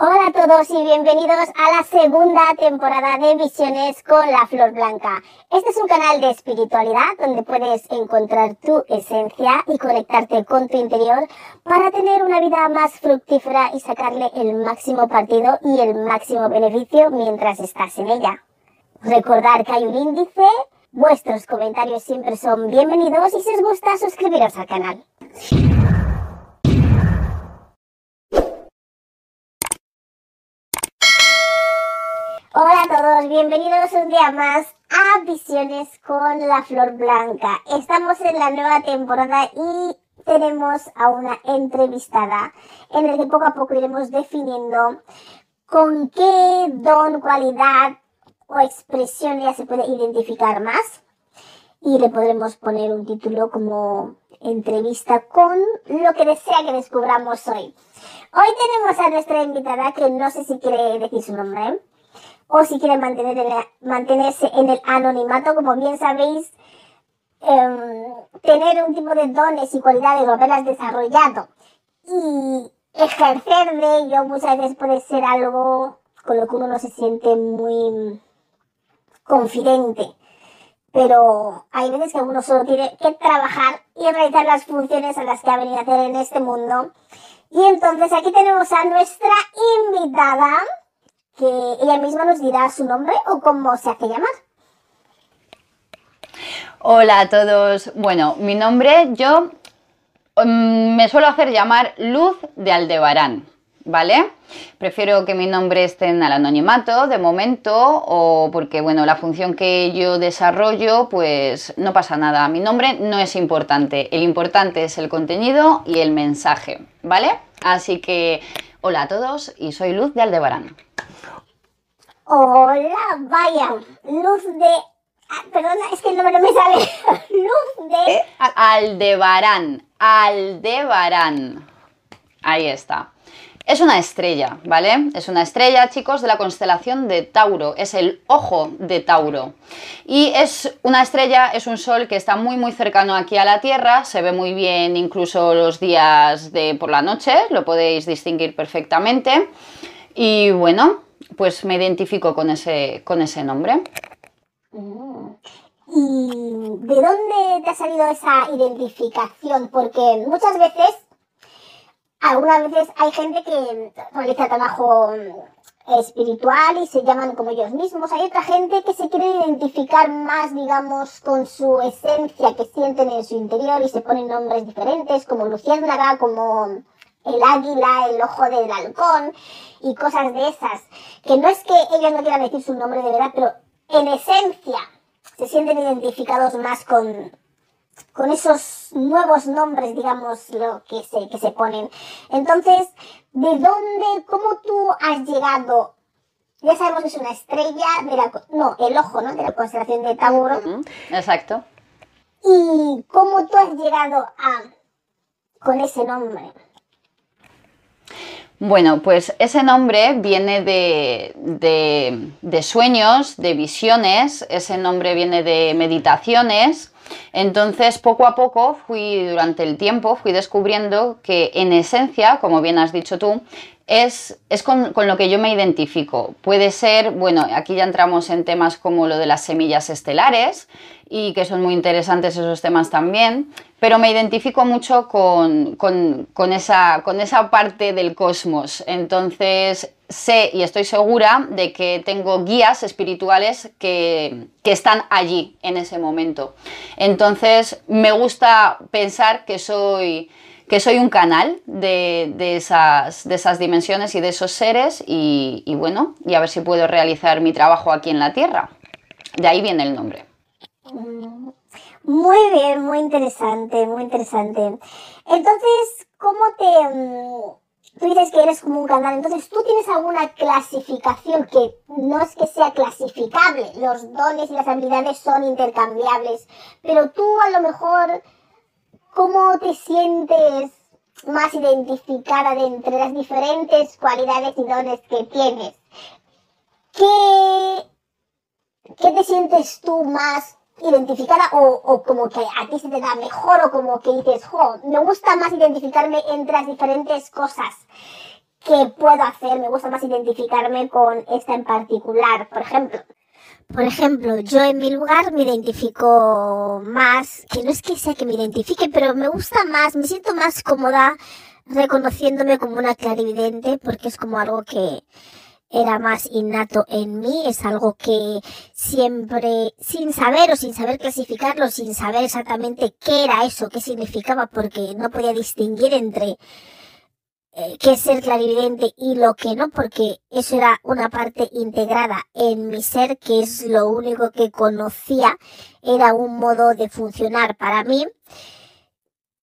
Hola a todos y bienvenidos a la segunda temporada de Visiones con la Flor Blanca. Este es un canal de espiritualidad donde puedes encontrar tu esencia y conectarte con tu interior para tener una vida más fructífera y sacarle el máximo partido y el máximo beneficio mientras estás en ella. Recordar que hay un índice, vuestros comentarios siempre son bienvenidos y si os gusta suscribiros al canal. Bienvenidos un día más a Visiones con la Flor Blanca. Estamos en la nueva temporada y tenemos a una entrevistada en el que poco a poco iremos definiendo con qué don, cualidad o expresión ya se puede identificar más y le podremos poner un título como entrevista con lo que desea que descubramos hoy. Hoy tenemos a nuestra invitada que no sé si quiere decir su nombre o si quieren mantenerse en el anonimato, como bien sabéis, em, tener un tipo de dones y cualidades o haberlas desarrollado y ejercer de ello muchas veces puede ser algo con lo que uno no se siente muy confidente. Pero hay veces que uno solo tiene que trabajar y realizar las funciones a las que ha venido a hacer en este mundo. Y entonces aquí tenemos a nuestra invitada, que ella misma nos dirá su nombre o cómo se hace llamar. Hola a todos. Bueno, mi nombre yo mm, me suelo hacer llamar Luz de Aldebarán, ¿vale? Prefiero que mi nombre esté en el anonimato de momento o porque, bueno, la función que yo desarrollo, pues no pasa nada. Mi nombre no es importante. El importante es el contenido y el mensaje, ¿vale? Así que, hola a todos y soy Luz de Aldebarán. Hola, vaya, luz de... Ah, perdona, es que el nombre no me sale. luz de... Eh, Aldebarán, Aldebarán. Ahí está. Es una estrella, ¿vale? Es una estrella, chicos, de la constelación de Tauro. Es el ojo de Tauro. Y es una estrella, es un sol que está muy, muy cercano aquí a la Tierra. Se ve muy bien incluso los días de por la noche. Lo podéis distinguir perfectamente. Y bueno, pues me identifico con ese, con ese nombre. Mm. ¿Y de dónde te ha salido esa identificación? Porque muchas veces, algunas veces hay gente que realiza trabajo espiritual y se llaman como ellos mismos. Hay otra gente que se quiere identificar más, digamos, con su esencia que sienten en su interior y se ponen nombres diferentes, como Luciérnaga, como el águila, el ojo del halcón y cosas de esas. Que no es que ellos no quieran decir su nombre de verdad, pero en esencia se sienten identificados más con, con esos nuevos nombres, digamos, lo que se, que se ponen. Entonces, ¿de dónde, cómo tú has llegado? Ya sabemos que es una estrella de la, no, el ojo, ¿no? De la constelación de Tauro. Exacto. ¿Y cómo tú has llegado a, con ese nombre? Bueno, pues ese nombre viene de, sueños, de visiones, ese nombre viene de meditaciones. Entonces, poco a poco fui, durante el tiempo, fui descubriendo que en esencia, como bien has dicho tú, es, es con, con, lo que yo me identifico. Puede ser, bueno, aquí ya entramos en temas como lo de las semillas estelares y que son muy interesantes esos temas también, pero me identifico mucho con, con, esa, con esa parte del cosmos. Entonces sé y estoy segura de que tengo guías espirituales que, que están allí en ese momento. Entonces me gusta pensar que soy que soy un canal de, de, esas, de, esas, dimensiones y de esos seres y, y, bueno, y a ver si puedo realizar mi trabajo aquí en la Tierra. De ahí viene el nombre. Muy bien, muy interesante, muy interesante. Entonces, ¿cómo te... Tú dices que eres como un canal, entonces tú tienes alguna clasificación que no es que sea clasificable, los dones y las habilidades son intercambiables, pero tú a lo mejor, ¿cómo te sientes más identificada de entre las diferentes cualidades y dones que tienes? ¿Qué, qué te sientes tú más identificada o, como que a ti se te da mejor o como que dices, jo, me gusta más identificarme entre las diferentes cosas. que puedo hacer, me gusta más identificarme con esta en particular. Por ejemplo, por ejemplo, yo en mi lugar me identifico más, que no es que sea que me identifique, pero me gusta más, me siento más cómoda reconociéndome como una clarividente porque es como algo que era más innato en mí, es algo que siempre, sin saber o sin saber clasificarlo, sin saber exactamente qué era eso, qué significaba, porque no podía distinguir entre eh, qué es ser clarividente y lo que no, porque eso era una parte integrada en mi ser, que es lo único que conocía, era un modo de funcionar para mí.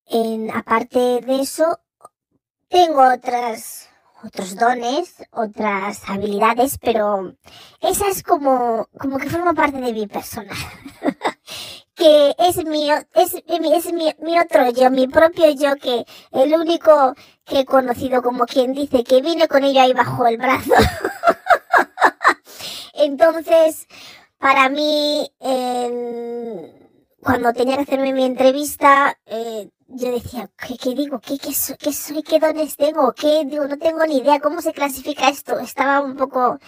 En, aparte de eso, tengo otras, otros dones, otras habilidades, pero esa es como, como que forma parte de mi persona. que es mi, es, es mi, mi, otro yo, mi propio yo, que el único que he conocido como quien dice que vine con ella ahí bajo el brazo. Entonces, para mí, cuando tenía que hacerme mi entrevista, eh, yo decía, ¿qué, digo? ¿Qué, qué, soy, ¿Qué soy? ¿Qué dones tengo? ¿Qué? Digo, no tengo ni idea cómo se clasifica esto. Estaba un poco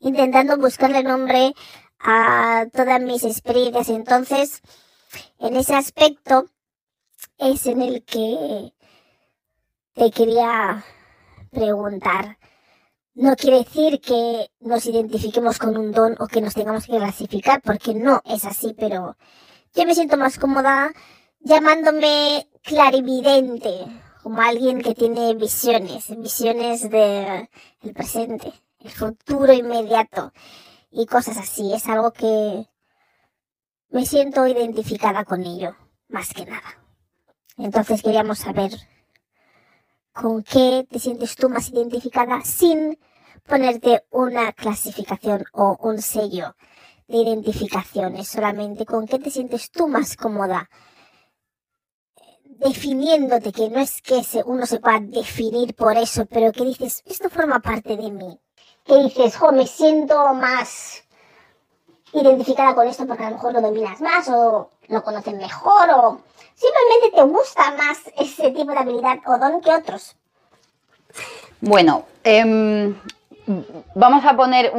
intentando buscarle nombre a todas mis experiencias. Entonces, en ese aspecto es en el que te quería preguntar. No quiere decir que nos identifiquemos con un don o que nos tengamos que clasificar, porque no es así, pero yo me siento más cómoda llamándome clarividente, como alguien que tiene visiones, visiones del presente, el futuro inmediato y cosas así. Es algo que me siento identificada con ello, más que nada. Entonces queríamos saber con qué te sientes tú más identificada sin ponerte una clasificación o un sello de identificación. Es solamente con qué te sientes tú más cómoda definiéndote, que no es que uno se pueda definir por eso, pero que dices, esto forma parte de mí que dices, jo, me siento más identificada con esto porque a lo mejor lo dominas más o lo conoces mejor o simplemente te gusta más ese tipo de habilidad o don que otros? Bueno, em, vamos a poner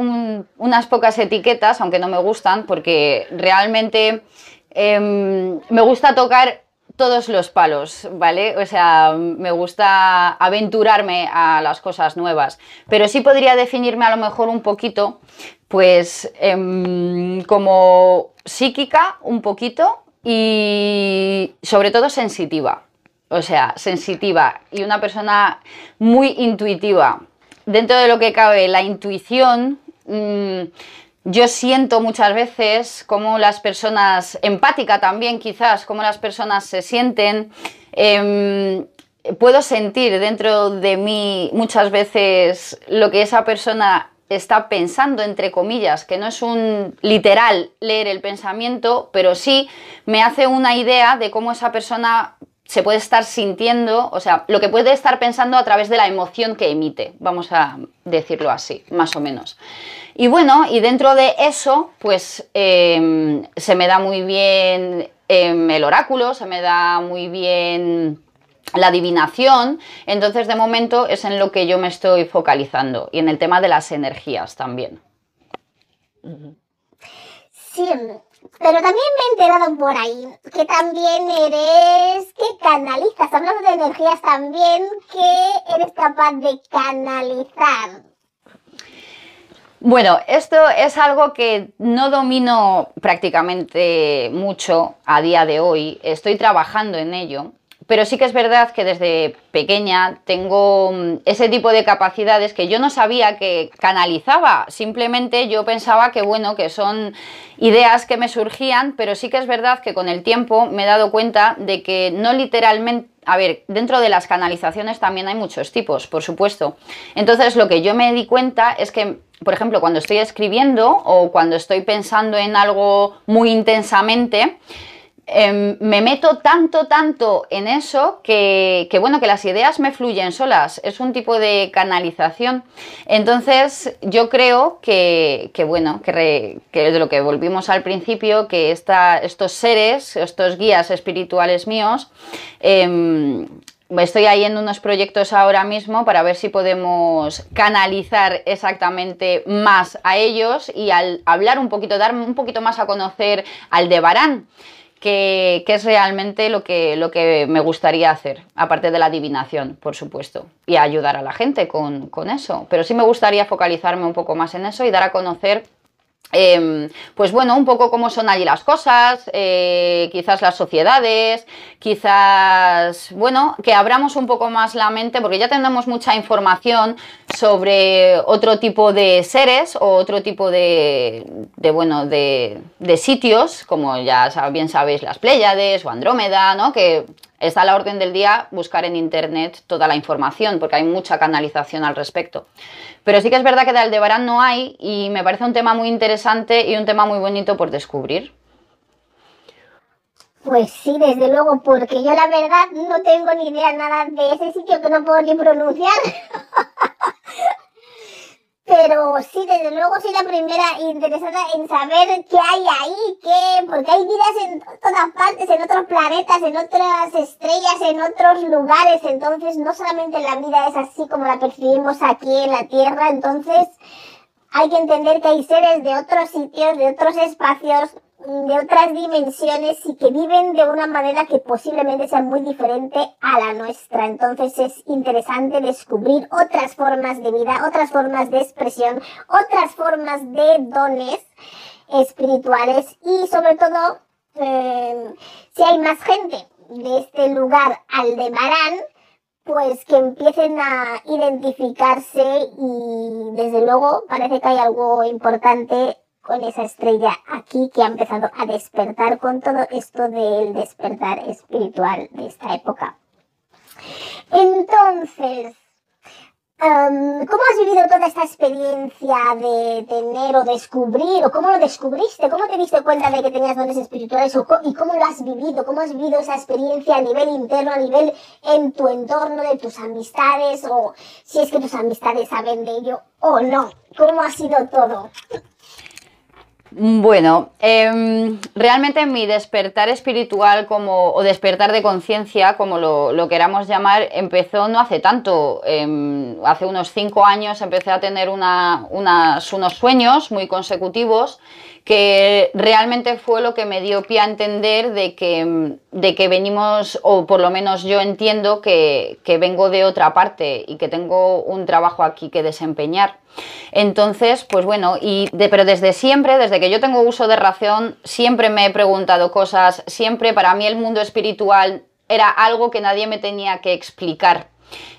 unas pocas etiquetas, aunque no me gustan, porque realmente em, me gusta tocar todos los palos, ¿vale? O sea, me gusta aventurarme a las cosas nuevas, pero sí podría definirme a lo mejor un poquito, pues, em, como psíquica, un poquito, y sobre todo sensitiva. O sea, sensitiva y una persona muy intuitiva. Dentro de lo que cabe, la intuición... Mm, yo siento muchas veces cómo las personas, empática también quizás, cómo las personas se sienten. Em, puedo sentir dentro de mí muchas veces lo que esa persona está pensando, entre comillas, que no es un literal leer el pensamiento, pero sí me hace una idea de cómo esa persona se puede estar sintiendo, o sea, lo que puede estar pensando a través de la emoción que emite, vamos a decirlo así, más o menos. Y bueno, y dentro de eso, pues em, se me da muy bien em, el oráculo, se me da muy bien la adivinación, entonces de momento es en lo que yo me estoy focalizando y en el tema de las energías también. Sí, pero también me he enterado por ahí que también eres, que canalizas, hablando de energías también, que eres capaz de canalizar. Bueno, esto es algo que no domino prácticamente mucho a día de hoy. Estoy trabajando en ello. Pero sí que es verdad que desde pequeña tengo mm, ese tipo de capacidades que yo no sabía que canalizaba. Simplemente yo pensaba que, bueno, que son ideas que me surgían, pero sí que es verdad que con el tiempo me he dado cuenta de que no literalmente a ver, dentro de las canalizaciones también hay muchos tipos, por supuesto. Entonces, lo que yo me di cuenta es que, por ejemplo, cuando estoy escribiendo o cuando estoy pensando en algo muy intensamente, Em, me meto tanto, tanto en eso que, bueno, que las ideas me fluyen solas. Es un tipo de canalización. Entonces, yo creo que, bueno, que, de lo que volvimos al principio, que estos seres, estos guías espirituales míos, em, estoy ahí en unos proyectos ahora mismo para ver si podemos canalizar exactamente más a ellos y al hablar un poquito, dar un poquito más a conocer al de Barán. Que, es realmente lo que, lo que me gustaría hacer, aparte de la adivinación, por supuesto, y ayudar a la gente con, con eso. Pero sí me gustaría focalizarme un poco más en eso y dar a conocer Em, pues bueno, un poco cómo son allí las cosas, eh, quizás las sociedades, quizás, bueno, que abramos un poco más la mente, porque ya tenemos mucha información sobre otro tipo de seres o otro tipo de, bueno, de, de, sitios, como ya bien sabéis, las Pléyades o Andrómeda, ¿no? Que está a la orden del día buscar en internet toda la información, porque hay mucha canalización al respecto. Pero sí que es verdad que de Aldebarán no hay y me parece un tema muy interesante y un tema muy bonito por descubrir. Pues sí, desde luego, porque yo la verdad no tengo ni idea nada de ese sitio que no puedo ni pronunciar. Pero sí, desde luego soy la primera interesada en saber qué hay ahí, qué, porque hay vidas en todas partes, en otros planetas, en otras estrellas, en otros lugares. Entonces, no solamente la vida es así como la percibimos aquí en la Tierra, entonces hay que entender que hay seres de otros sitios, de otros espacios, de otras dimensiones y que viven de una manera que posiblemente sea muy diferente a la nuestra. Entonces es interesante descubrir otras formas de vida, otras formas de expresión, otras formas de dones espirituales y sobre todo eh, si hay más gente de este lugar Aldebarán, pues que empiecen a identificarse y desde luego parece que hay algo importante con esa estrella aquí que ha empezado a despertar con todo esto del despertar espiritual de esta época. Entonces, ¿cómo has vivido toda esta experiencia de tener o descubrir, o cómo lo descubriste? ¿Cómo te diste cuenta de que tenías dones espirituales y cómo lo has vivido? ¿Cómo has vivido esa experiencia a nivel interno, a nivel en tu entorno, de tus amistades, o si es que tus amistades saben de ello o no? ¿Cómo ha sido todo? Bueno, em, realmente mi despertar espiritual como, o despertar de conciencia, como lo, queramos llamar, empezó no hace tanto. Em, hace unos cinco años empecé a tener unos sueños muy consecutivos que realmente fue lo que me dio pie a entender de que, de que venimos, o por lo menos yo entiendo que, que vengo de otra parte y que tengo un trabajo aquí que desempeñar. Entonces, pues bueno, y pero desde siempre, desde que yo tengo uso de razón, siempre me he preguntado cosas, siempre para mí el mundo espiritual era algo que nadie me tenía que explicar.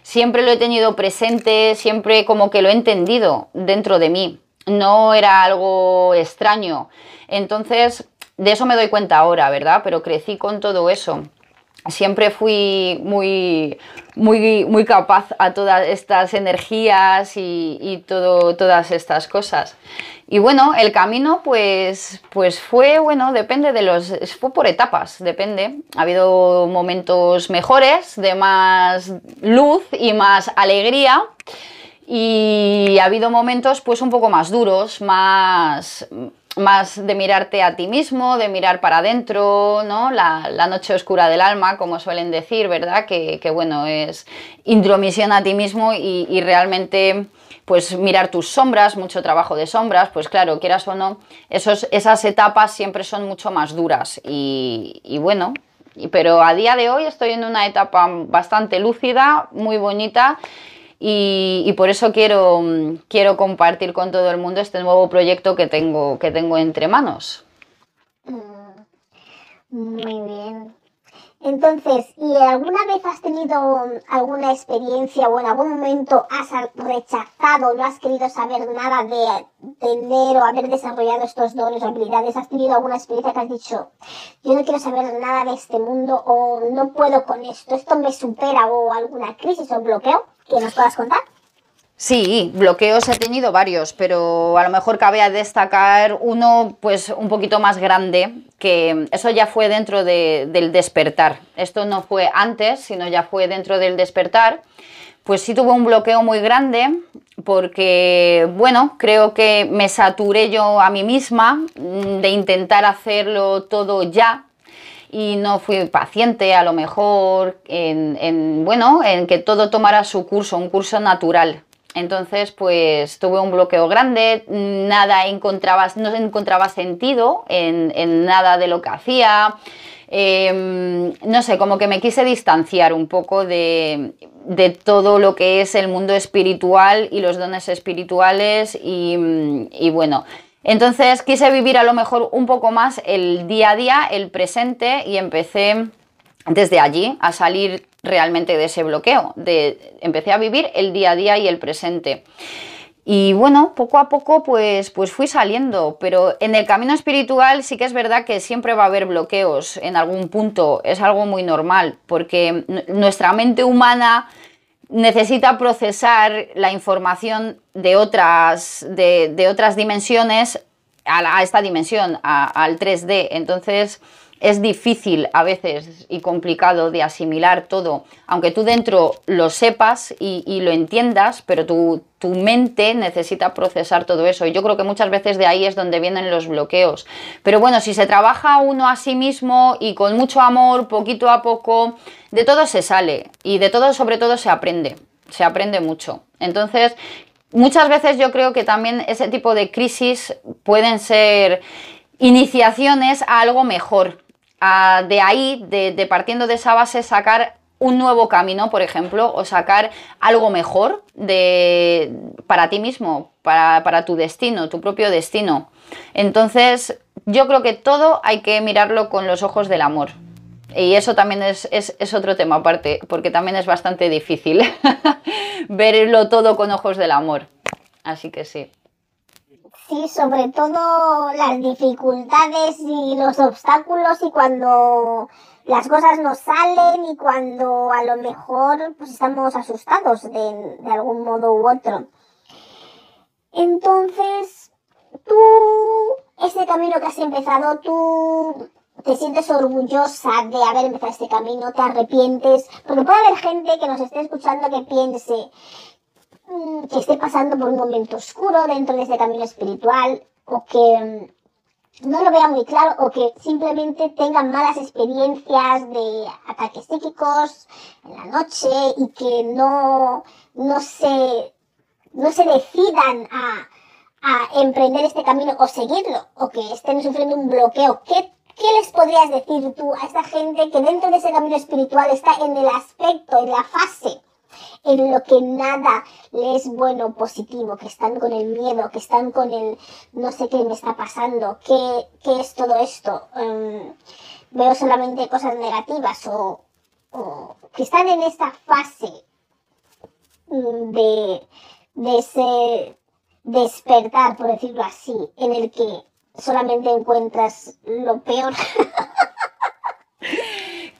Siempre lo he tenido presente, siempre como que lo he entendido dentro de mí. No era algo extraño. Entonces, de eso me doy cuenta ahora, ¿verdad? Pero crecí con todo eso siempre fui muy, muy, muy capaz a todas estas energías y, todo, todas estas cosas. Y bueno, el camino pues, pues fue, bueno, depende de los, fue por etapas, depende. Ha habido momentos mejores, de más luz y más alegría. Y ha habido momentos pues un poco más duros, más, más de mirarte a ti mismo, de mirar para adentro, ¿no? La, noche oscura del alma, como suelen decir, ¿verdad? Que, bueno, es intromisión a ti mismo y, realmente pues mirar tus sombras, mucho trabajo de sombras, pues claro, quieras o no, esos, esas etapas siempre son mucho más duras y, y bueno, pero a día de hoy estoy en una etapa bastante lúcida, muy bonita y, por eso quiero, quiero compartir con todo el mundo este nuevo proyecto que tengo, que tengo entre manos. Mm, muy bien. Entonces, ¿y alguna vez has tenido alguna experiencia o en algún momento has rechazado, no has querido saber nada de tener o haber desarrollado estos dones o habilidades? ¿Has tenido alguna experiencia que has dicho, yo no quiero saber nada de este mundo o no puedo con esto, esto me supera o alguna crisis o bloqueo? Que nos puedas contar. Sí, bloqueos he tenido varios, pero a lo mejor cabe destacar uno pues un poquito más grande, que eso ya fue dentro del despertar. Esto no fue antes, sino ya fue dentro del despertar. Pues sí tuve un bloqueo muy grande porque, bueno, creo que me saturé yo a mí misma de intentar hacerlo todo ya y no fui paciente a lo mejor en, bueno, en que todo tomara su curso, un curso natural. Entonces, pues tuve un bloqueo grande, nada encontraba, no encontraba sentido en, nada de lo que hacía. Em, no sé, como que me quise distanciar un poco de, todo lo que es el mundo espiritual y los dones espirituales y, bueno. Entonces quise vivir a lo mejor un poco más el día a día, el presente y empecé desde allí a salir realmente de ese bloqueo. Empecé a vivir el día a día y el presente. Y bueno, poco a poco pues, pues fui saliendo, pero en el camino espiritual sí que es verdad que siempre va a haber bloqueos en algún punto, es algo muy normal, porque nuestra mente humana necesita procesar la información de otras, de, otras dimensiones a, esta dimensión, al 3D. Entonces, es difícil a veces y complicado de asimilar todo, aunque tú dentro lo sepas y, lo entiendas, pero tu, tu, mente necesita procesar todo eso. Y yo creo que muchas veces de ahí es donde vienen los bloqueos. Pero bueno, si se trabaja uno a sí mismo y con mucho amor, poquito a poco, de todo se sale y de todo sobre todo se aprende, se aprende mucho. Entonces, muchas veces yo creo que también ese tipo de crisis pueden ser iniciaciones a algo mejor, de ahí, de, partiendo de esa base, sacar un nuevo camino, por ejemplo, o sacar algo mejor de, para ti mismo, para, tu destino, tu propio destino. Entonces, yo creo que todo hay que mirarlo con los ojos del amor. Y eso también es, es otro tema aparte, porque también es bastante difícil verlo todo con ojos del amor. Así que sí. Sí, sobre todo las dificultades y los obstáculos y cuando las cosas no salen y cuando a lo mejor pues estamos asustados de, de algún modo u otro. Entonces, tú, este camino que has empezado, tú te sientes orgullosa de haber empezado este camino, te arrepientes, porque puede haber gente que nos esté escuchando que piense, que esté pasando por un momento oscuro dentro de ese camino espiritual o que mm, no lo vea muy claro o que simplemente tengan malas experiencias de ataques psíquicos en la noche y que no, no, se, no se decidan a, a emprender este camino o seguirlo o que estén sufriendo un bloqueo. ¿Qué, ¿Qué les podrías decir tú a esta gente que dentro de ese camino espiritual está en el aspecto, en la fase en lo que nada les es bueno positivo, que están con el miedo, que están con el no sé qué me está pasando, qué, qué es todo esto, em, veo solamente cosas negativas o, que están en esta fase mm, de, de despertar, por decirlo así, en el que solamente encuentras lo peor.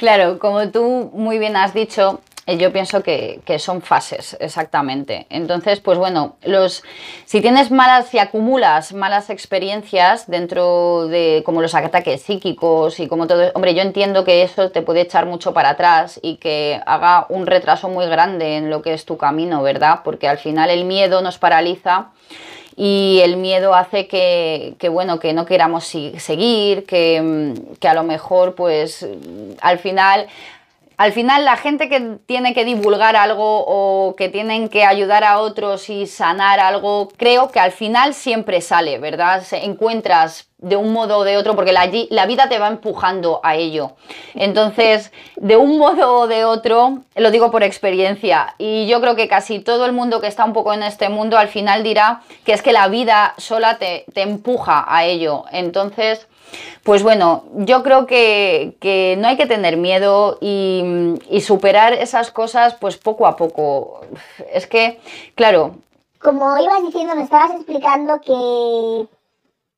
Claro, como tú muy bien has dicho, yo pienso que, son fases, exactamente. Entonces, pues bueno, los, si tienes malas, si acumulas malas experiencias dentro de como los ataques psíquicos y como todo, hombre, yo entiendo que eso te puede echar mucho para atrás y que haga un retraso muy grande en lo que es tu camino, ¿verdad? Porque al final el miedo nos paraliza y el miedo hace que, que, bueno, que no queramos seguir, que, que a lo mejor pues al final al final la gente que tiene que divulgar algo o que tienen que ayudar a otros y sanar algo, creo que al final siempre sale, ¿verdad? Se encuentras de un modo o de otro porque la, vida te va empujando a ello. Entonces, de un modo o de otro, lo digo por experiencia, y yo creo que casi todo el mundo que está un poco en este mundo al final dirá que es que la vida sola te empuja a ello. Entonces, pues bueno, yo creo que, no hay que tener miedo y, superar esas cosas pues poco a poco. Es que, claro. Como ibas diciendo, me estabas explicando que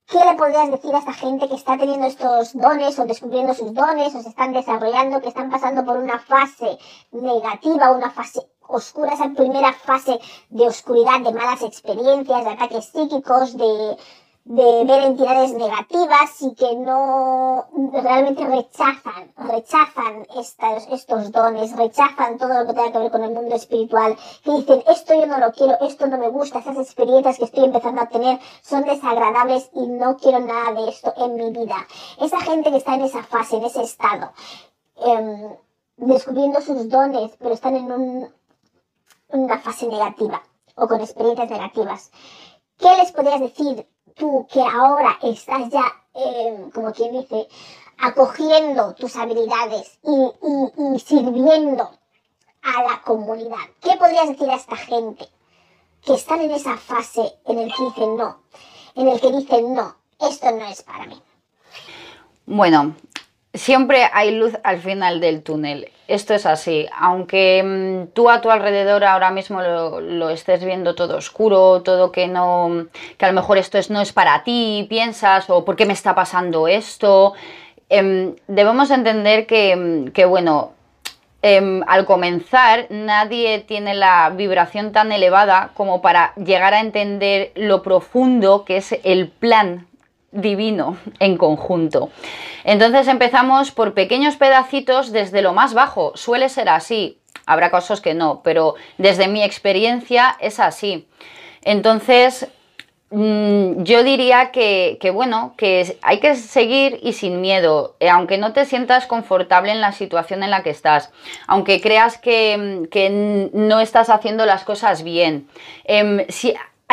¿Qué le podrías decir a esta gente que está teniendo estos dones o descubriendo sus dones o se están desarrollando, que están pasando por una fase negativa, una fase oscura, esa primera fase de oscuridad, de malas experiencias, de ataques psíquicos, de de ver entidades negativas y que no realmente rechazan, rechazan estos, estos dones, rechazan todo lo que tenga que ver con el mundo espiritual, que dicen esto yo no lo quiero, esto no me gusta, esas experiencias que estoy empezando a tener son desagradables y no quiero nada de esto en mi vida. Esa gente que está en esa fase, en ese estado, em, descubriendo sus dones, pero están en un, una fase negativa o con experiencias negativas. ¿Qué les podrías decir tú que ahora estás ya, eh, como quien dice, acogiendo tus habilidades y, sirviendo a la comunidad? ¿Qué podrías decir a esta gente que están en esa fase en el que dicen no, en el que dicen no, esto no es para mí? Bueno, siempre hay luz al final del túnel. Esto es así. Aunque mm, tú a tu alrededor ahora mismo lo, estés viendo todo oscuro, todo que no, que a lo mejor esto es, no es para ti, piensas, o por qué me está pasando esto, em, debemos entender que, que bueno, em, al comenzar nadie tiene la vibración tan elevada como para llegar a entender lo profundo que es el plan divino en conjunto. Entonces empezamos por pequeños pedacitos desde lo más bajo. Suele ser así. Habrá casos que no, pero desde mi experiencia es así. Entonces, mm, yo diría que, bueno, que hay que seguir y sin miedo, eh, aunque no te sientas confortable en la situación en la que estás, aunque creas que, no estás haciendo las cosas bien. Em,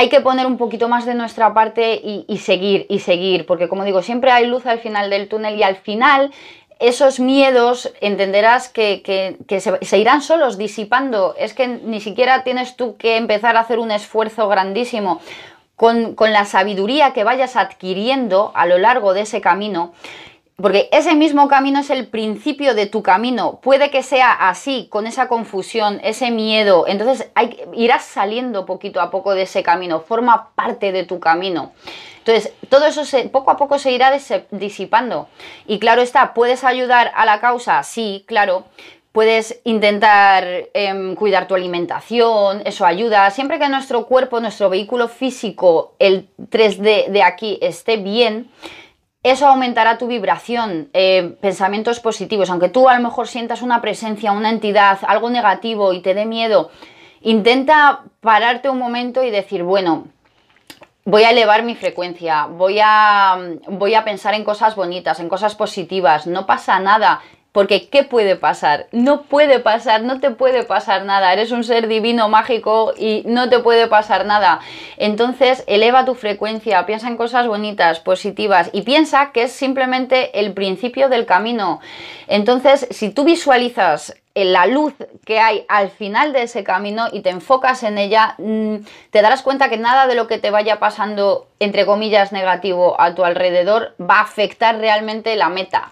hay que poner un poquito más de nuestra parte y, seguir y seguir, porque como digo, siempre hay luz al final del túnel y al final esos miedos entenderás que, se, irán solos disipando. Es que ni siquiera tienes tú que empezar a hacer un esfuerzo grandísimo. Con, con la sabiduría que vayas adquiriendo a lo largo de ese camino, porque ese mismo camino es el principio de tu camino. Puede que sea así, con esa confusión, ese miedo. Entonces irás saliendo poquito a poco de ese camino. Forma parte de tu camino. Entonces, todo eso poco a poco se irá disipando. Y claro está, ¿puedes ayudar a la causa? Sí, claro. Puedes intentar em, cuidar tu alimentación, eso ayuda. Siempre que nuestro cuerpo, nuestro vehículo físico, el 3D de aquí esté bien, eso aumentará tu vibración, eh, pensamientos positivos, aunque tú a lo mejor sientas una presencia, una entidad, algo negativo y te dé miedo, intenta pararte un momento y decir, bueno, voy a elevar mi frecuencia, voy a, voy a pensar en cosas bonitas, en cosas positivas, no pasa nada, porque ¿qué puede pasar? No puede pasar, no te puede pasar nada. Eres un ser divino, mágico y no te puede pasar nada. Entonces, eleva tu frecuencia, piensa en cosas bonitas, positivas y piensa que es simplemente el principio del camino. Entonces, si tú visualizas la luz que hay al final de ese camino y te enfocas en ella, mm, te darás cuenta que nada de lo que te vaya pasando, entre comillas, negativo a tu alrededor va a afectar realmente la meta.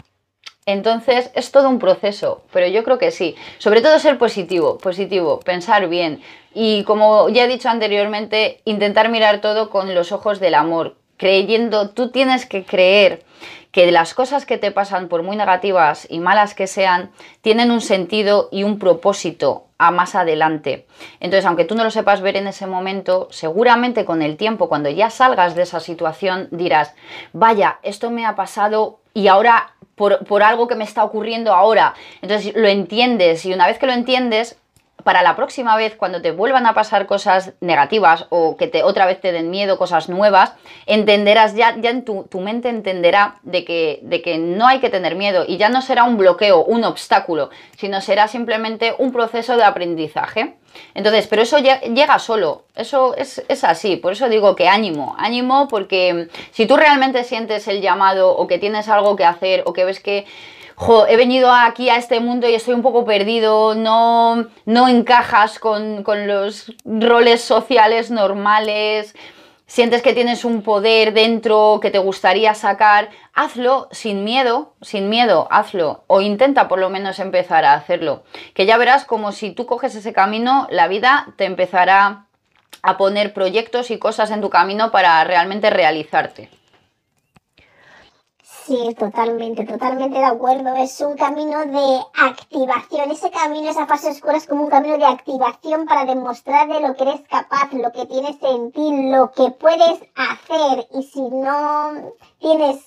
Entonces es todo un proceso, pero yo creo que sí. Sobre todo ser positivo, positivo, pensar bien. Y como ya he dicho anteriormente, intentar mirar todo con los ojos del amor, creyendo, tú tienes que creer que las cosas que te pasan, por muy negativas y malas que sean, tienen un sentido y un propósito a más adelante. Entonces, aunque tú no lo sepas ver en ese momento, seguramente con el tiempo, cuando ya salgas de esa situación, dirás, vaya, esto me ha pasado y ahora por, algo que me está ocurriendo ahora. Entonces lo entiendes y una vez que lo entiendes, para la próxima vez, cuando te vuelvan a pasar cosas negativas o que te, otra vez te den miedo, cosas nuevas, entenderás, ya, ya en tu, tu, mente entenderá de que, de que no hay que tener miedo y ya no será un bloqueo, un obstáculo, sino será simplemente un proceso de aprendizaje. Entonces, pero eso llega solo, eso es, así, por eso digo que ánimo, ánimo porque si tú realmente sientes el llamado o que tienes algo que hacer o que ves que he venido aquí a este mundo y estoy un poco perdido, no, no encajas con, con los roles sociales normales, sientes que tienes un poder dentro que te gustaría sacar, hazlo sin miedo, sin miedo, hazlo. O intenta por lo menos empezar a hacerlo. Que ya verás como si tú coges ese camino, la vida te empezará a poner proyectos y cosas en tu camino para realmente realizarte. Sí, totalmente, totalmente de acuerdo. Es un camino de activación. Ese camino, esa fase oscura es como un camino de activación para demostrar de lo que eres capaz, lo que tienes en ti, lo que puedes hacer. Y si no tienes,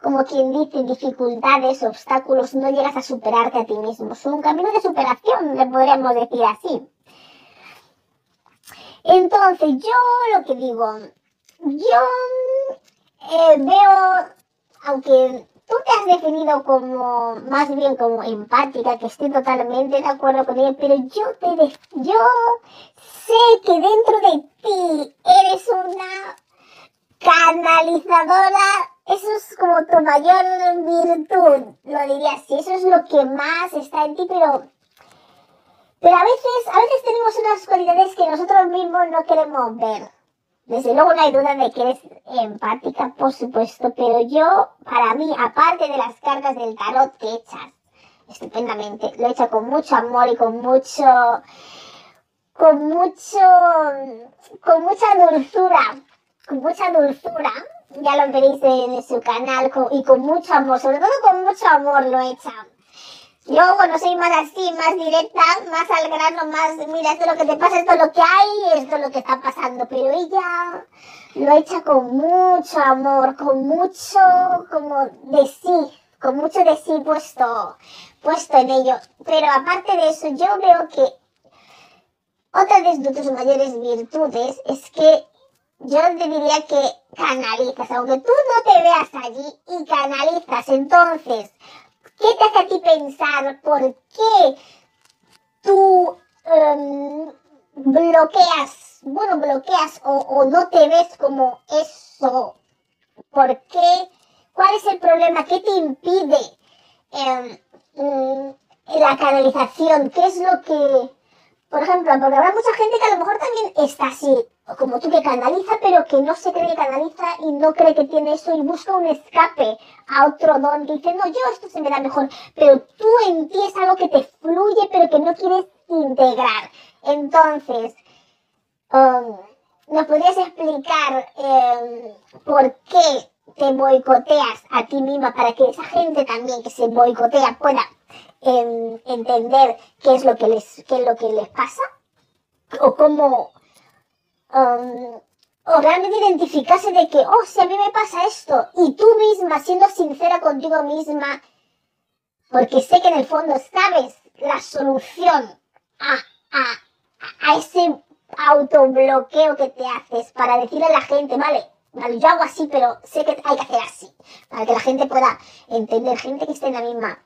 como quien dice, dificultades, obstáculos, no llegas a superarte a ti mismo. Es un camino de superación, le podríamos decir así. Entonces, yo lo que digo, yo eh, veo aunque tú te has definido como más bien como empática, que estoy totalmente de acuerdo con ella, pero yo te yo sé que dentro de ti eres una canalizadora, eso es como tu mayor virtud, lo diría así, eso es lo que más está en ti, pero pero a veces, a veces tenemos unas cualidades que nosotros mismos no queremos ver. Desde luego no hay duda de que eres empática, por supuesto, pero yo, para mí, aparte de las cargas del tarot que echas estupendamente, lo hecho con mucho amor y con mucho, con mucho, con mucha dulzura, con mucha dulzura, ya lo veréis en, su canal, y con mucho amor, sobre todo con mucho amor lo hecho. Yo, bueno, soy más así, más directa, más al grano, más, mira, esto es lo que te pasa, esto es lo que hay, esto es lo que está pasando. Pero ella lo echa con mucho amor, con mucho, como de sí, con mucho de sí puesto, puesto en ello. Pero aparte de eso, yo veo que otra de tus mayores virtudes es que yo te diría que canalizas, aunque tú no te veas allí y canalizas, entonces ¿Qué te hace a ti pensar por qué tú em, bloqueas, bueno, bloqueas o, no te ves como eso? ¿Por qué? ¿Cuál es el problema? ¿Qué te impide mm, la canalización? ¿Qué es lo que, por ejemplo, porque habrá mucha gente que a lo mejor también está así, como tú que canaliza, pero que no se cree que canaliza y no cree que tiene eso y busca un escape a otro don que dice, no, yo esto se me da mejor, pero tú en ti es algo que te fluye, pero que no quieres integrar. Entonces, um, ¿nos podrías explicar um, por qué te boicoteas a ti misma para que esa gente también que se boicotea pueda um, entender qué es lo que les, qué es lo que les pasa? ¿O cómo Um, o realmente identificarse de que, oh, si a mí me pasa esto, y tú misma siendo sincera contigo misma, porque sé que en el fondo sabes la solución a, a, a ese autobloqueo que te haces para decirle a la gente, vale, vale, yo hago así, pero sé que hay que hacer así, para que la gente pueda entender, gente que esté en la misma,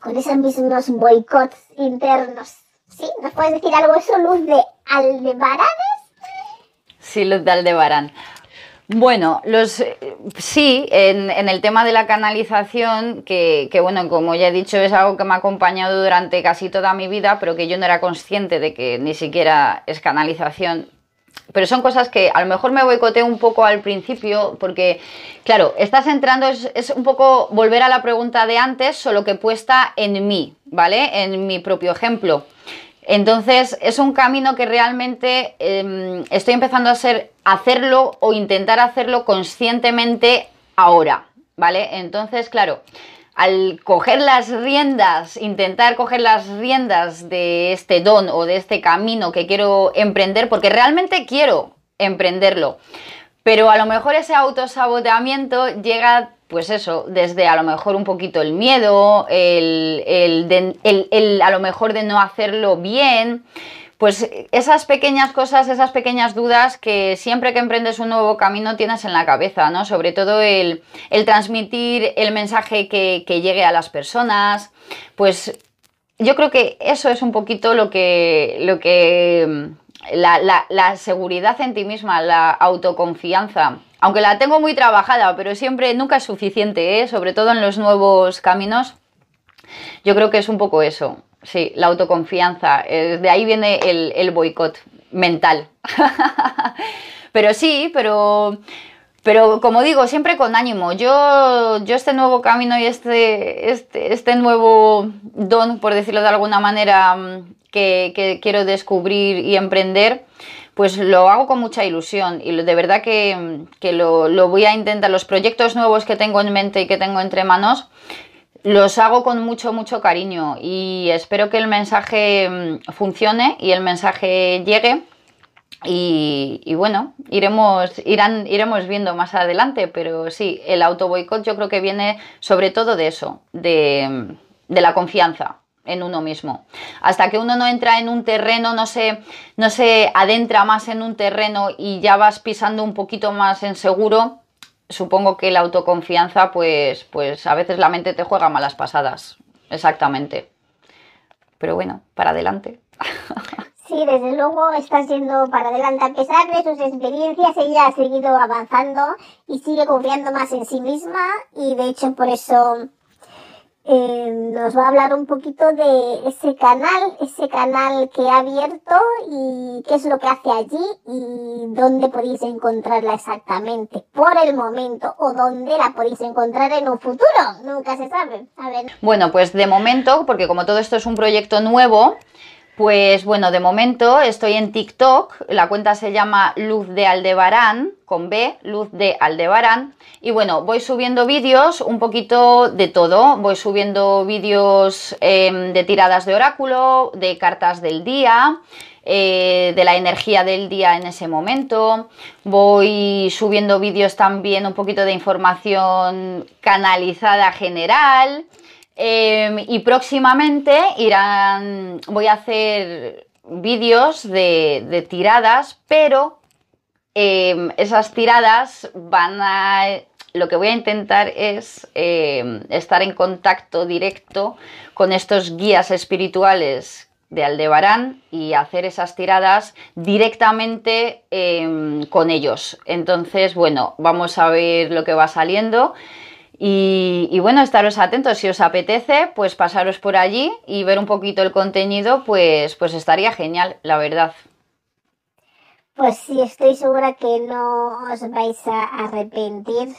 con esos mismos boicots internos. ¿Sí? ¿Nos puedes decir algo eso, Luz de Aldebarán? Sí, Luz de Aldebarán. Bueno, los, sí, en, el tema de la canalización, que, bueno, como ya he dicho, es algo que me ha acompañado durante casi toda mi vida, pero que yo no era consciente de que ni siquiera es canalización. Pero son cosas que a lo mejor me boicoteo un poco al principio, porque, claro, estás entrando, es un poco volver a la pregunta de antes, solo que puesta en mí, ¿vale? En mi propio ejemplo. Entonces es un camino que realmente em, estoy empezando a ser, hacerlo o intentar hacerlo conscientemente ahora, ¿vale? Entonces, claro, al coger las riendas, intentar coger las riendas de este don o de este camino que quiero emprender, porque realmente quiero emprenderlo, pero a lo mejor ese autosaboteamiento llega pues eso, desde a lo mejor un poquito el miedo, el, el, a lo mejor de no hacerlo bien, pues esas pequeñas cosas, esas pequeñas dudas que siempre que emprendes un nuevo camino tienes en la cabeza, ¿no? Sobre todo el, transmitir el mensaje que, llegue a las personas, pues yo creo que eso es un poquito lo que, lo que la, la seguridad en ti misma, la autoconfianza aunque la tengo muy trabajada, pero siempre, nunca es suficiente, ¿eh? sobre todo en los nuevos caminos. Yo creo que es un poco eso, sí, la autoconfianza. Eh, de ahí viene el, boicot mental. pero sí, pero, pero como digo, siempre con ánimo. Yo, yo este nuevo camino y este, este, este nuevo don, por decirlo de alguna manera, mm, que, que quiero descubrir y emprender, pues lo hago con mucha ilusión y de verdad que, lo, lo voy a intentar. Los proyectos nuevos que tengo en mente y que tengo entre manos, los hago con mucho, mucho cariño y espero que el mensaje mm, funcione y el mensaje llegue. Y, bueno, iremos, irán, iremos viendo más adelante, pero sí, el auto boicot yo creo que viene sobre todo de eso, de, de la confianza en uno mismo. Hasta que uno no entra en un terreno, no se, no se adentra más en un terreno y ya vas pisando un poquito más en seguro, supongo que la autoconfianza, pues, pues a veces la mente te juega malas pasadas. Exactamente. Pero bueno, para adelante. Sí, desde luego está yendo para adelante. A pesar de sus experiencias, ella ha seguido avanzando y sigue confiando más en sí misma y de hecho por eso eh, nos va a hablar un poquito de ese canal, ese canal que ha abierto y qué es lo que hace allí y dónde podéis encontrarla exactamente por el momento o dónde la podéis encontrar en un futuro. Nunca se sabe. A ver. Bueno, pues de momento, porque como todo esto es un proyecto nuevo, pues bueno, de momento estoy en TikTok, la cuenta se llama Luz de Aldebarán, con B, Luz de Aldebarán, y bueno, voy subiendo vídeos un poquito de todo, voy subiendo vídeos em, de tiradas de oráculo, de cartas del día, eh, de la energía del día en ese momento, voy subiendo vídeos también un poquito de información canalizada general, Em, y próximamente irán, voy a hacer vídeos de, tiradas, pero em, esas tiradas van a... Lo que voy a intentar es em, estar en contacto directo con estos guías espirituales de Aldebarán y hacer esas tiradas directamente con ellos. Entonces, bueno, vamos a ver lo que va saliendo. Y, bueno, estaros atentos, si os apetece, pues pasaros por allí y ver un poquito el contenido, pues, pues estaría genial, la verdad. Pues sí, estoy segura que no os vais a arrepentir,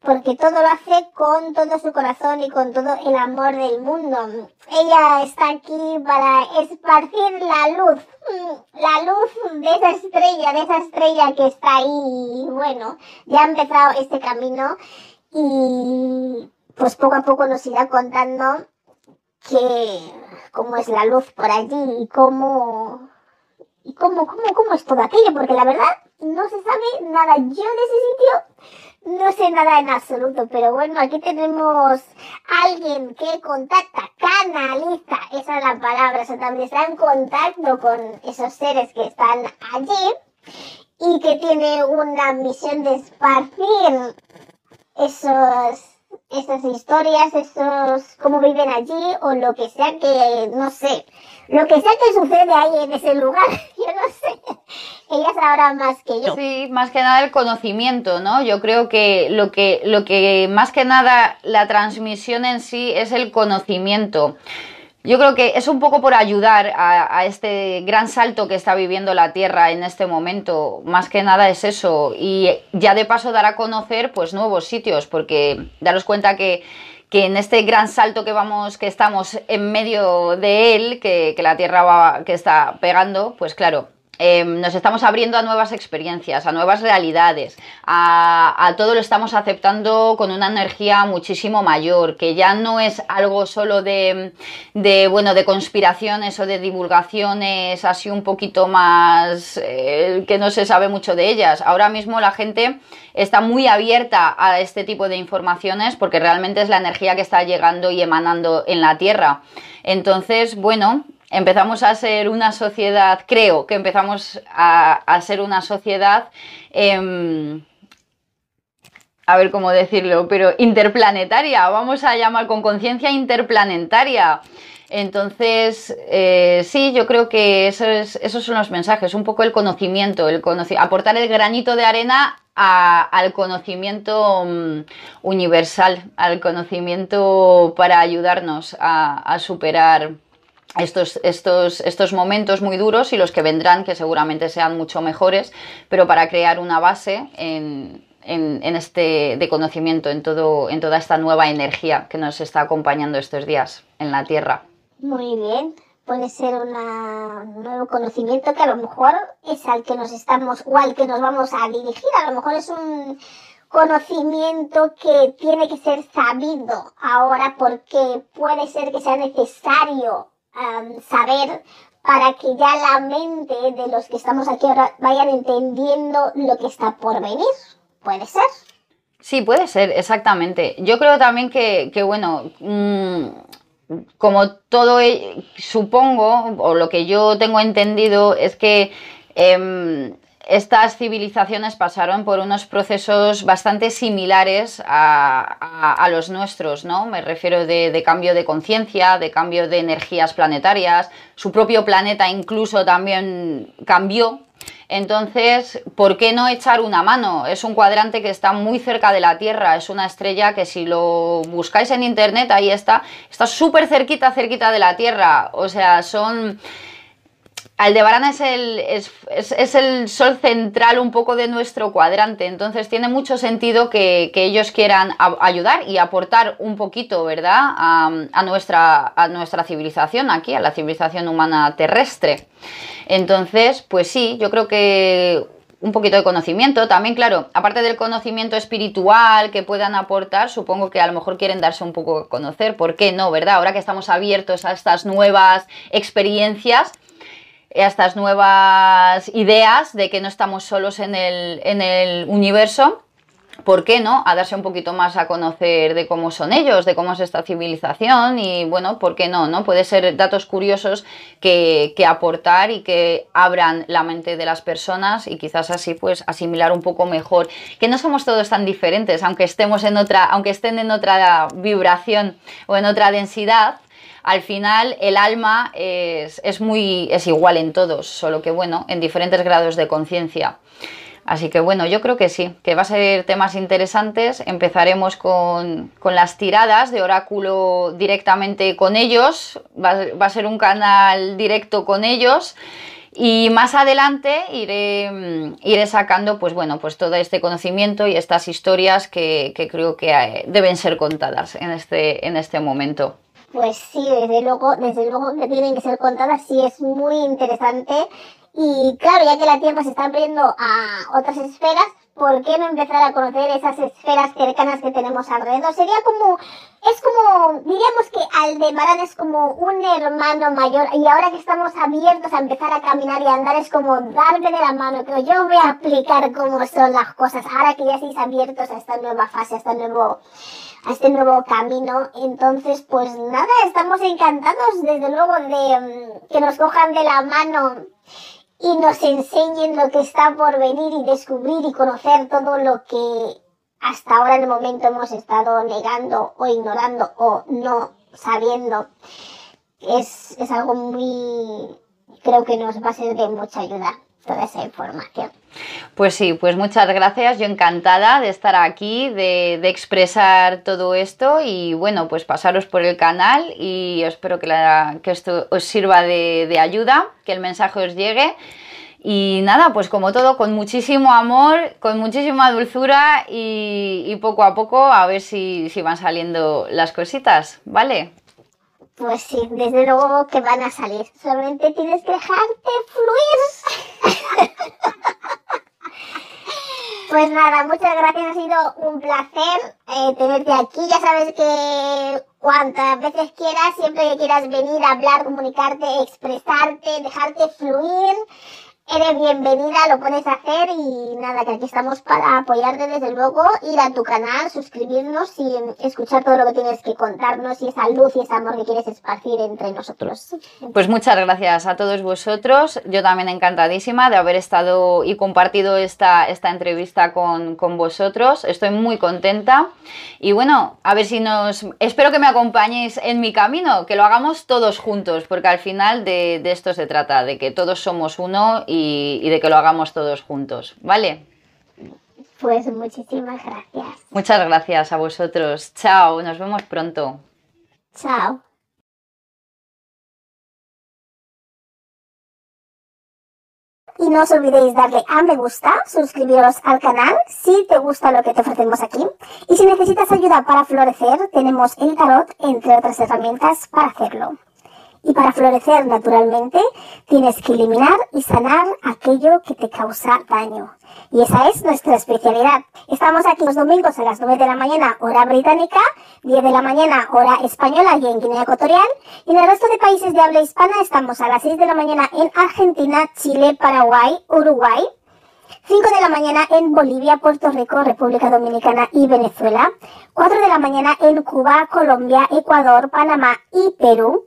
porque todo lo hace con todo su corazón y con todo el amor del mundo. Ella está aquí para esparcir la luz, la luz de esa estrella, de esa estrella que está ahí. Bueno, ya ha empezado este camino y pues poco a poco nos irá contando que cómo es la luz por allí y cómo y cómo, cómo, cómo es todo aquello, porque la verdad no se sabe nada. Yo de ese sitio no sé nada en absoluto, pero bueno, aquí tenemos alguien que contacta, canaliza, esa es la palabra, o también está en contacto con esos seres que están allí y que tiene una misión de esparcir esos, esas historias, esos, cómo viven allí o lo que sea que, no sé, lo que sea que sucede ahí en ese lugar, yo no sé. Ella sabrá más que yo. Sí, más que nada el conocimiento, ¿no? Yo creo que lo que, lo que más que nada la transmisión en sí es el conocimiento. Yo creo que es un poco por ayudar a, este gran salto que está viviendo la Tierra en este momento. Más que nada es eso. Y ya de paso dar a conocer pues nuevos sitios, porque daros cuenta que, en este gran salto que vamos, que estamos en medio de él, que, que la Tierra va, que está pegando, pues claro, Em, nos estamos abriendo a nuevas experiencias, a nuevas realidades, a, todo lo estamos aceptando con una energía muchísimo mayor, que ya no es algo solo de, bueno, de conspiraciones o de divulgaciones así un poquito más eh, que no se sabe mucho de ellas. Ahora mismo la gente está muy abierta a este tipo de informaciones porque realmente es la energía que está llegando y emanando en la Tierra. Entonces, bueno, empezamos a ser una sociedad, creo que empezamos a, ser una sociedad, em, a ver cómo decirlo, pero interplanetaria, vamos a llamar con conciencia interplanetaria. Entonces, eh, sí, yo creo que esos son los mensajes, un poco el conocimiento, el aportar el granito de arena al conocimiento mm, universal, al conocimiento para ayudarnos a superar estos, estos, estos momentos muy duros y los que vendrán, que seguramente sean mucho mejores, pero para crear una base en, en, este de conocimiento, en, todo, en toda esta nueva energía que nos está acompañando estos días en la Tierra. Muy bien. puede ser un nuevo conocimiento que a lo mejor es al que nos estamos o al que nos vamos a dirigir. A lo mejor es un conocimiento que tiene que ser sabido ahora porque puede ser que sea necesario saber para que ya la mente de los que estamos aquí ahora vayan entendiendo lo que está por venir. ¿Puede ser? Sí, puede ser, exactamente. Yo creo también que, bueno, mm, como todo, e, supongo, o lo que yo tengo entendido, es que em, estas civilizaciones pasaron por unos procesos bastante similares a, los nuestros, ¿no? Me refiero de, cambio de conciencia, de cambio de energías planetarias. Su propio planeta incluso también cambió. Entonces, ¿por qué no echar una mano? Es un cuadrante que está muy cerca de la Tierra, es una estrella que si lo buscáis en internet, ahí está, está súper cerquita, cerquita de la Tierra. O sea, son Aldebarán es el, es, el sol central un poco de nuestro cuadrante, entonces tiene mucho sentido que, ellos quieran ayudar y aportar un poquito, ¿verdad?, a, nuestra, a nuestra civilización aquí, a la civilización humana terrestre. Entonces, pues sí, yo creo que un poquito de conocimiento. También, claro, aparte del conocimiento espiritual que puedan aportar, supongo que a lo mejor quieren darse un poco a conocer. ¿Por qué no, verdad? Ahora que estamos abiertos a estas nuevas experiencias, a estas nuevas ideas de que no estamos solos en el, en el universo, ¿por qué no? A darse un poquito más a conocer de cómo son ellos, de cómo es esta civilización y bueno, ¿por qué no? no? Puede ser datos curiosos que, que, aportar y que abran la mente de las personas y quizás así pues asimilar un poco mejor que no somos todos tan diferentes, aunque estemos en otra, aunque estén en otra vibración o en otra densidad, al final el alma es, muy, es igual en todos, solo que bueno, en diferentes grados de conciencia. Así que bueno, yo creo que sí, que va a ser temas interesantes. Empezaremos con, las tiradas de oráculo directamente con ellos. Va, va, a ser un canal directo con ellos. Y más adelante iré, iré, sacando, pues bueno, pues todo este conocimiento y estas historias que, que creo que eh, deben ser contadas en este, en este momento. Pues sí, desde luego, desde luego que tienen que ser contadas, sí es muy interesante. Y claro, ya que la Tierra se está abriendo a otras esferas, ¿por qué no empezar a conocer esas esferas cercanas que tenemos alrededor? Sería como, es como, diríamos que Aldebarán es como un hermano mayor y ahora que estamos abiertos a empezar a caminar y a andar es como darme de la mano, que yo voy a explicar cómo son las cosas, ahora que ya estáis abiertos a esta nueva fase, a este nuevo a este nuevo camino. Entonces, pues nada, estamos encantados desde luego de mm, que nos cojan de la mano y nos enseñen lo que está por venir y descubrir y conocer todo lo que hasta ahora en el momento hemos estado negando o ignorando o no sabiendo. Es, es algo muy, creo que nos va a ser de mucha ayuda toda esa información. Pues sí, pues muchas gracias. Yo encantada de estar aquí, de, expresar todo esto y bueno, pues pasaros por el canal y espero que, que esto os sirva de, ayuda, que el mensaje os llegue. Y nada, pues como todo, con muchísimo amor, con muchísima dulzura y, poco a poco a ver si, si van saliendo las cositas, ¿vale? Pues sí, desde luego que van a salir. Solamente tienes que dejarte fluir. pues nada, muchas gracias. Ha sido un placer eh, tenerte aquí. Ya sabes que cuantas veces quieras, siempre que quieras venir a hablar, comunicarte, expresarte, dejarte fluir eres bienvenida, lo puedes hacer y nada, que aquí estamos para apoyarte desde luego, ir a tu canal, suscribirnos y escuchar todo lo que tienes que contarnos y esa luz y ese amor que quieres esparcir entre nosotros. Pues muchas gracias a todos vosotros, yo también encantadísima de haber estado y compartido esta, esta entrevista con, con vosotros, estoy muy contenta. Y bueno, a ver si nos, espero que me acompañéis en mi camino, que lo hagamos todos juntos, porque al final de, de esto se trata, de que todos somos uno y y, de que lo hagamos todos juntos, ¿vale? Pues muchísimas gracias. Muchas gracias a vosotros. Chao, nos vemos pronto. Chao. Y no os olvidéis darle a me gusta, suscribiros al canal si te gusta lo que te ofrecemos aquí. Y si necesitas ayuda para florecer, tenemos el tarot, entre otras herramientas, para hacerlo. Y para florecer naturalmente, tienes que eliminar y sanar aquello que te causa daño. Y esa es nuestra especialidad. Estamos aquí los domingos a las 9 de la mañana, hora británica, 10 de la mañana, hora española y en Guinea Ecuatorial. Y en el resto de países de habla hispana estamos a las 6 de la mañana en Argentina, Chile, Paraguay, Uruguay. 5 de la mañana en Bolivia, Puerto Rico, República Dominicana y Venezuela. 4 de la mañana en Cuba, Colombia, Ecuador, Panamá y Perú.